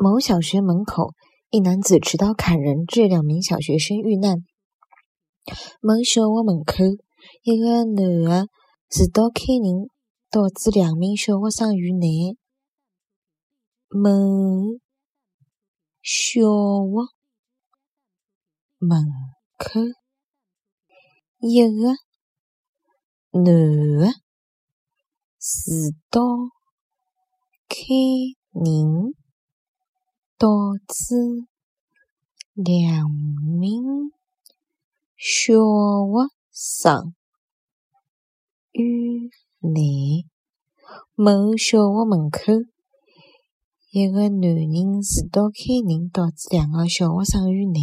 某小学门口，一男子持刀砍人，致两名小学生遇难。某小学门口，一个男的持刀砍人，导致两名小学生遇难。某小学门口，一个男的持刀砍人。导致两名小学生遇难。某小学门口，一个男人持刀砍人，导致两个小学生遇难。